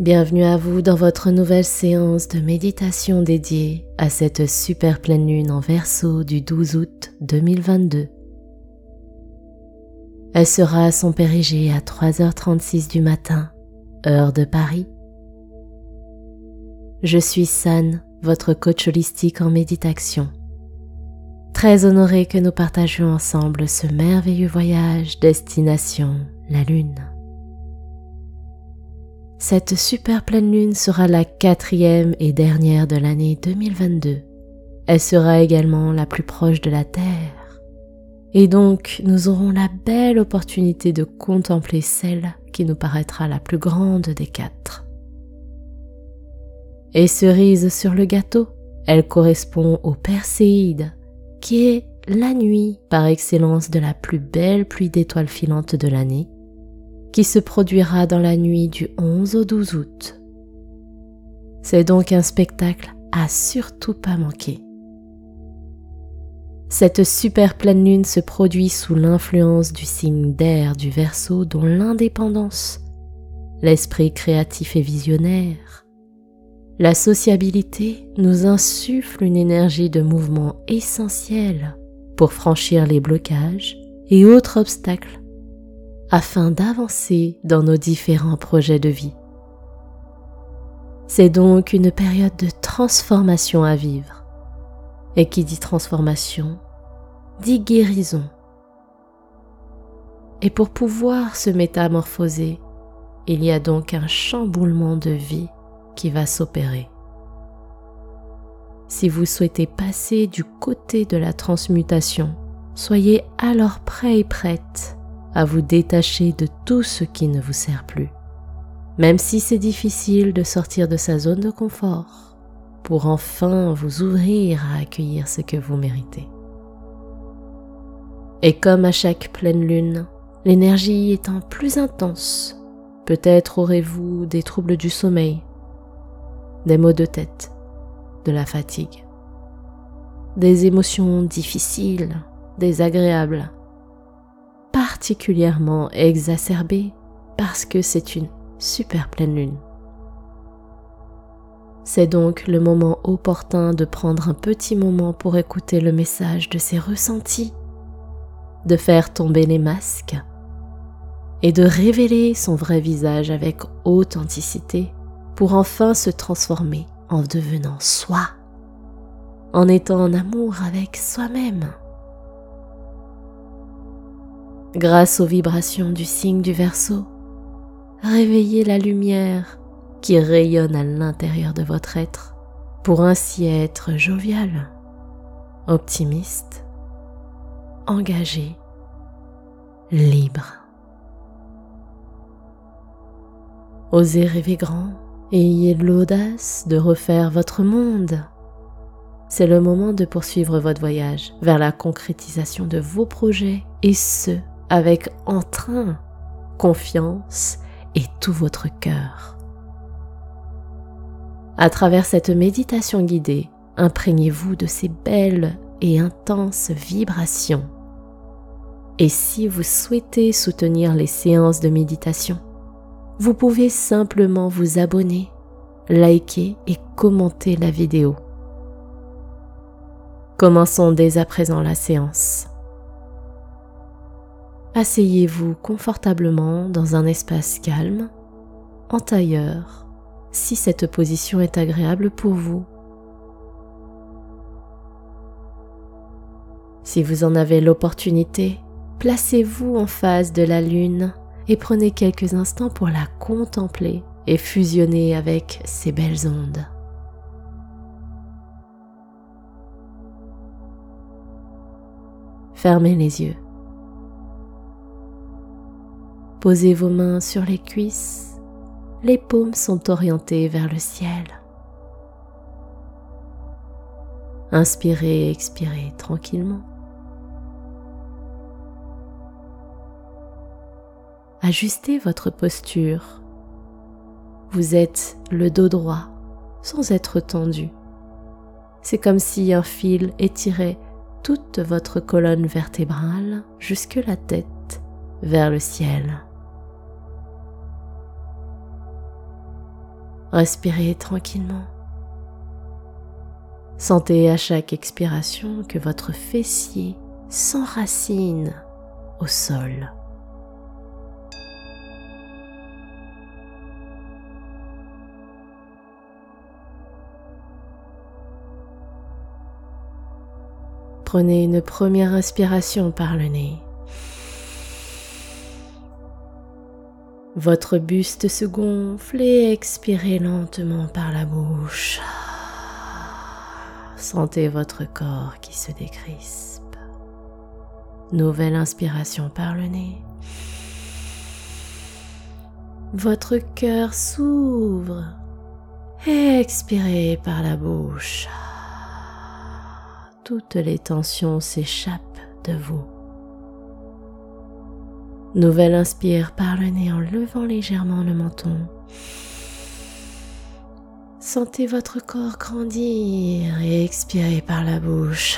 Bienvenue à vous dans votre nouvelle séance de méditation dédiée à cette super pleine lune en verso du 12 août 2022. Elle sera à son périgée à 3h36 du matin, heure de Paris. Je suis San, votre coach holistique en méditation. Très honorée que nous partagions ensemble ce merveilleux voyage destination la Lune. Cette super pleine lune sera la quatrième et dernière de l'année 2022. Elle sera également la plus proche de la Terre. Et donc, nous aurons la belle opportunité de contempler celle qui nous paraîtra la plus grande des quatre. Et cerise sur le gâteau, elle correspond au Perséide, qui est la nuit par excellence de la plus belle pluie d'étoiles filantes de l'année qui se produira dans la nuit du 11 au 12 août. C'est donc un spectacle à surtout pas manquer. Cette super pleine lune se produit sous l'influence du signe d'air du Verseau dont l'indépendance, l'esprit créatif et visionnaire, la sociabilité nous insuffle une énergie de mouvement essentielle pour franchir les blocages et autres obstacles afin d'avancer dans nos différents projets de vie. C'est donc une période de transformation à vivre. Et qui dit transformation, dit guérison. Et pour pouvoir se métamorphoser, il y a donc un chamboulement de vie qui va s'opérer. Si vous souhaitez passer du côté de la transmutation, soyez alors prêt et prête à vous détacher de tout ce qui ne vous sert plus. Même si c'est difficile de sortir de sa zone de confort pour enfin vous ouvrir à accueillir ce que vous méritez. Et comme à chaque pleine lune, l'énergie étant plus intense, peut-être aurez-vous des troubles du sommeil, des maux de tête, de la fatigue, des émotions difficiles, désagréables, particulièrement exacerbée parce que c'est une super pleine lune. C'est donc le moment opportun de prendre un petit moment pour écouter le message de ses ressentis, de faire tomber les masques et de révéler son vrai visage avec authenticité pour enfin se transformer en devenant soi, en étant en amour avec soi-même grâce aux vibrations du signe du Verseau, réveillez la lumière qui rayonne à l'intérieur de votre être pour ainsi être jovial, optimiste, engagé, libre. Osez rêver grand et ayez l'audace de refaire votre monde. C'est le moment de poursuivre votre voyage vers la concrétisation de vos projets et ce, avec entrain, confiance et tout votre cœur. À travers cette méditation guidée, imprégnez-vous de ces belles et intenses vibrations. Et si vous souhaitez soutenir les séances de méditation, vous pouvez simplement vous abonner, liker et commenter la vidéo. Commençons dès à présent la séance. Asseyez-vous confortablement dans un espace calme, en tailleur, si cette position est agréable pour vous. Si vous en avez l'opportunité, placez-vous en face de la Lune et prenez quelques instants pour la contempler et fusionner avec ses belles ondes. Fermez les yeux. Posez vos mains sur les cuisses, les paumes sont orientées vers le ciel. Inspirez et expirez tranquillement. Ajustez votre posture. Vous êtes le dos droit sans être tendu. C'est comme si un fil étirait toute votre colonne vertébrale jusque la tête vers le ciel. Respirez tranquillement. Sentez à chaque expiration que votre fessier s'enracine au sol. Prenez une première inspiration par le nez. Votre buste se gonfle et expirez lentement par la bouche. Sentez votre corps qui se décrispe. Nouvelle inspiration par le nez. Votre cœur s'ouvre et expirez par la bouche. Toutes les tensions s'échappent de vous. Nouvelle inspire par le nez en levant légèrement le menton. Sentez votre corps grandir et expirez par la bouche.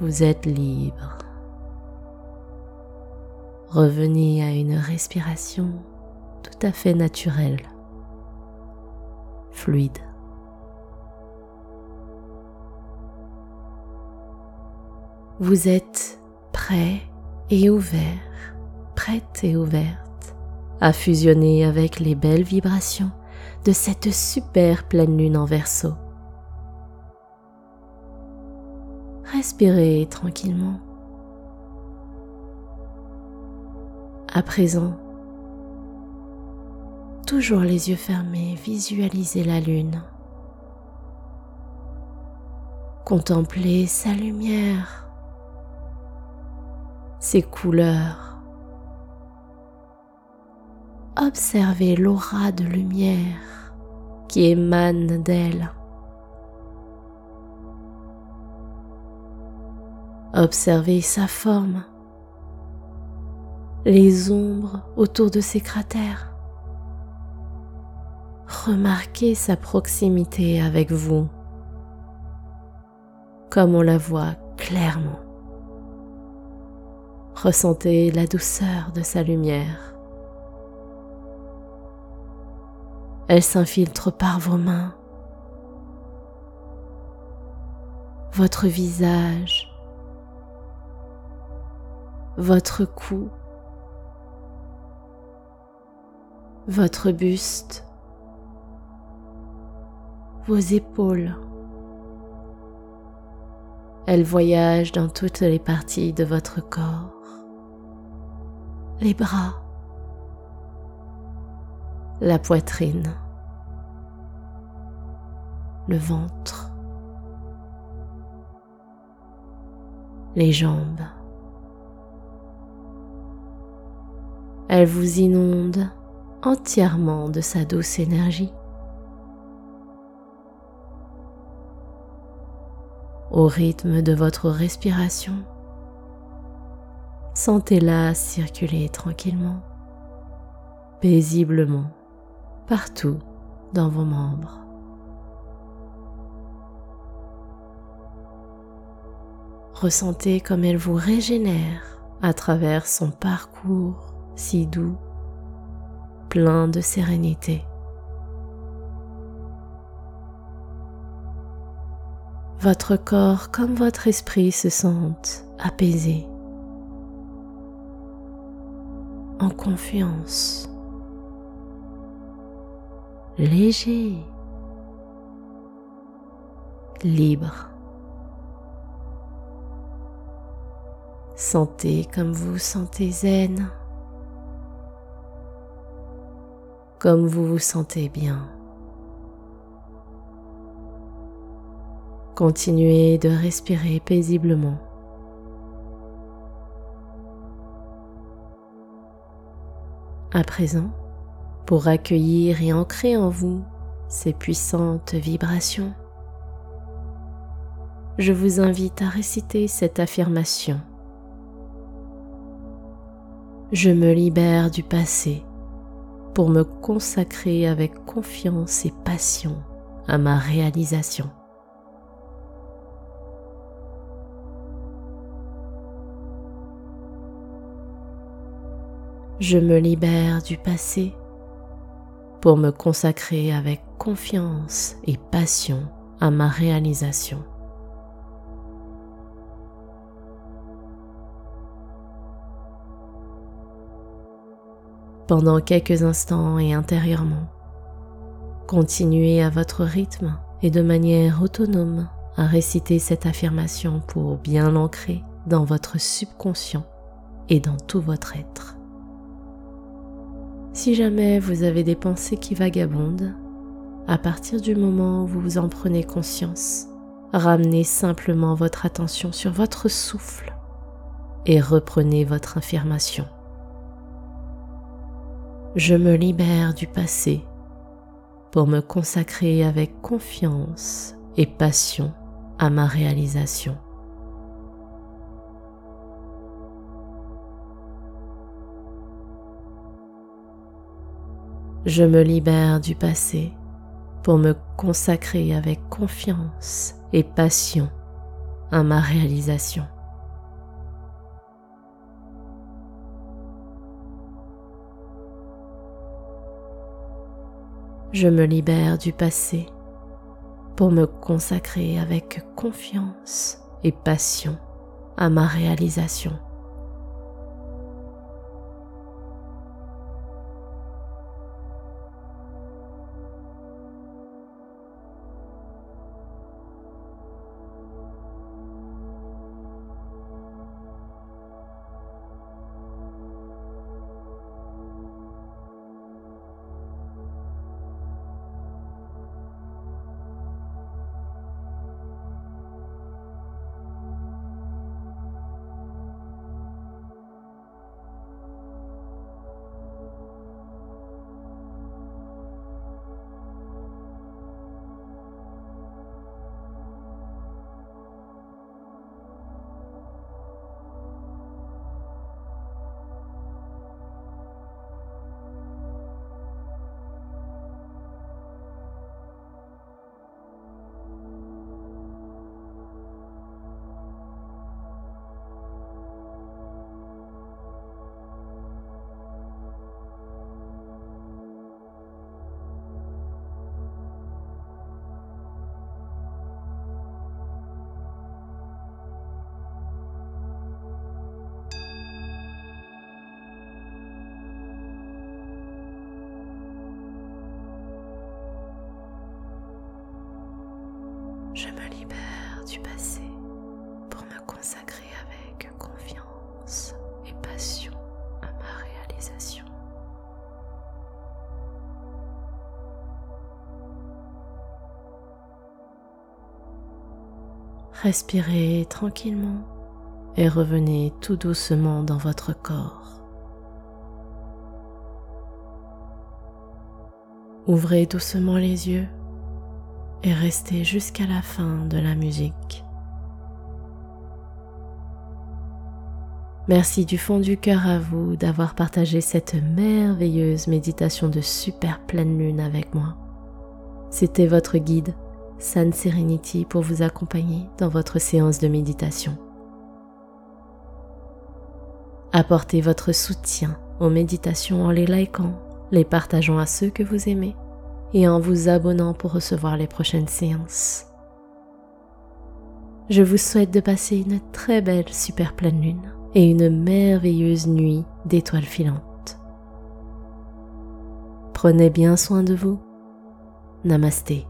Vous êtes libre. Revenez à une respiration tout à fait naturelle, fluide. Vous êtes prêt et ouvert, prête et ouverte à fusionner avec les belles vibrations de cette super pleine lune en verso. Respirez tranquillement. À présent, toujours les yeux fermés, visualisez la lune. Contemplez sa lumière, ses couleurs, observez l'aura de lumière qui émane d'elle. Observez sa forme, les ombres autour de ses cratères. Remarquez sa proximité avec vous, comme on la voit clairement. Ressentez la douceur de sa lumière. Elle s'infiltre par vos mains, votre visage, votre cou, votre buste, vos épaules. Elle voyage dans toutes les parties de votre corps, les bras, la poitrine, le ventre, les jambes. Elle vous inonde entièrement de sa douce énergie. Au rythme de votre respiration, sentez-la circuler tranquillement, paisiblement partout dans vos membres. Ressentez comme elle vous régénère à travers son parcours si doux, plein de sérénité. Votre corps comme votre esprit se sentent apaisés, en confiance léger, libre. Sentez comme vous sentez zen, comme vous vous sentez bien. Continuez de respirer paisiblement. À présent, pour accueillir et ancrer en vous ces puissantes vibrations. Je vous invite à réciter cette affirmation. Je me libère du passé pour me consacrer avec confiance et passion à ma réalisation. Je me libère du passé pour me consacrer avec confiance et passion à ma réalisation. Pendant quelques instants et intérieurement, continuez à votre rythme et de manière autonome à réciter cette affirmation pour bien l'ancrer dans votre subconscient et dans tout votre être. Si jamais vous avez des pensées qui vagabondent, à partir du moment où vous en prenez conscience, ramenez simplement votre attention sur votre souffle et reprenez votre affirmation. Je me libère du passé pour me consacrer avec confiance et passion à ma réalisation. Je me libère du passé pour me consacrer avec confiance et passion à ma réalisation. Je me libère du passé pour me consacrer avec confiance et passion à ma réalisation. Je me libère du passé pour me consacrer avec confiance et passion à ma réalisation. Respirez tranquillement et revenez tout doucement dans votre corps. Ouvrez doucement les yeux et restez jusqu'à la fin de la musique. Merci du fond du cœur à vous d'avoir partagé cette merveilleuse méditation de super pleine lune avec moi. C'était votre guide, San Serenity, pour vous accompagner dans votre séance de méditation. Apportez votre soutien aux méditations en les likant, les partageant à ceux que vous aimez et en vous abonnant pour recevoir les prochaines séances. Je vous souhaite de passer une très belle super pleine lune et une merveilleuse nuit d'étoiles filantes. Prenez bien soin de vous. Namasté.